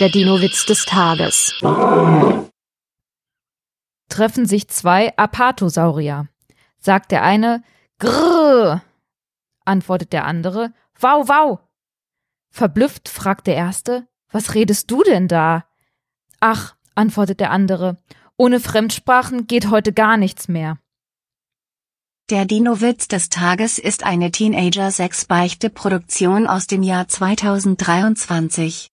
Der Dino-Witz des Tages. Treffen sich zwei Apatosaurier. Sagt der eine, Grrr, antwortet der andere, Wow, wow. Verblüfft fragt der erste, Was redest du denn da? Ach, antwortet der andere, ohne Fremdsprachen geht heute gar nichts mehr. Der Dino-Witz des Tages ist eine Teenager-6-Beichte-Produktion aus dem Jahr 2023.